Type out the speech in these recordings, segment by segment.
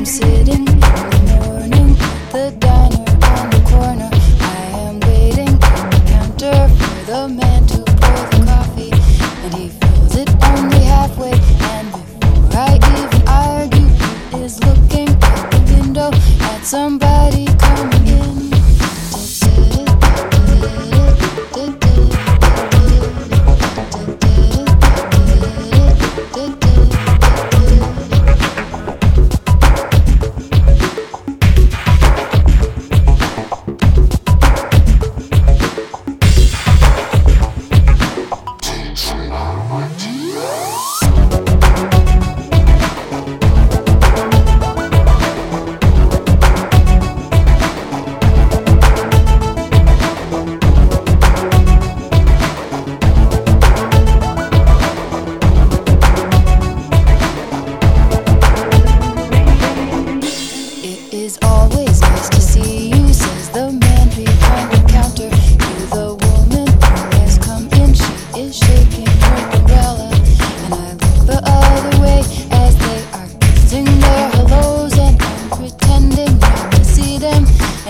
I'm sitting.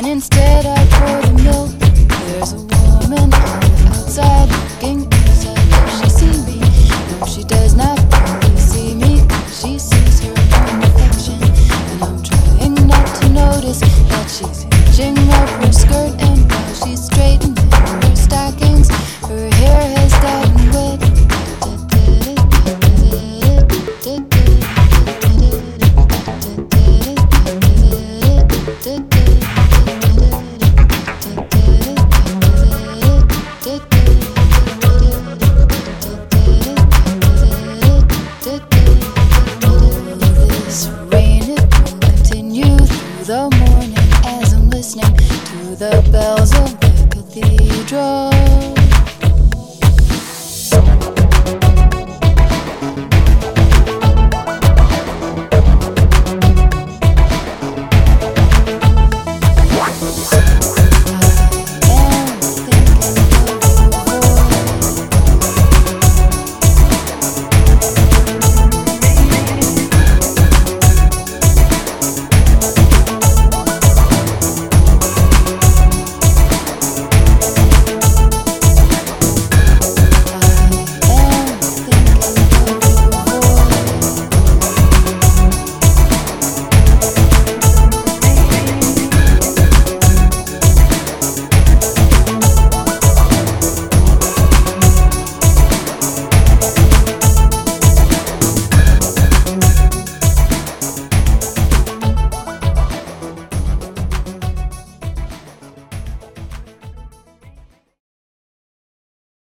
And instead I pour the milk. There's a woman on the outside looking inside. Does she see me? No, she does not really see me. She sees her own reflection, and I'm trying not to notice that she's hitching up her skirt and now she's straightened. the morning as I'm listening to the bells of the cathedral.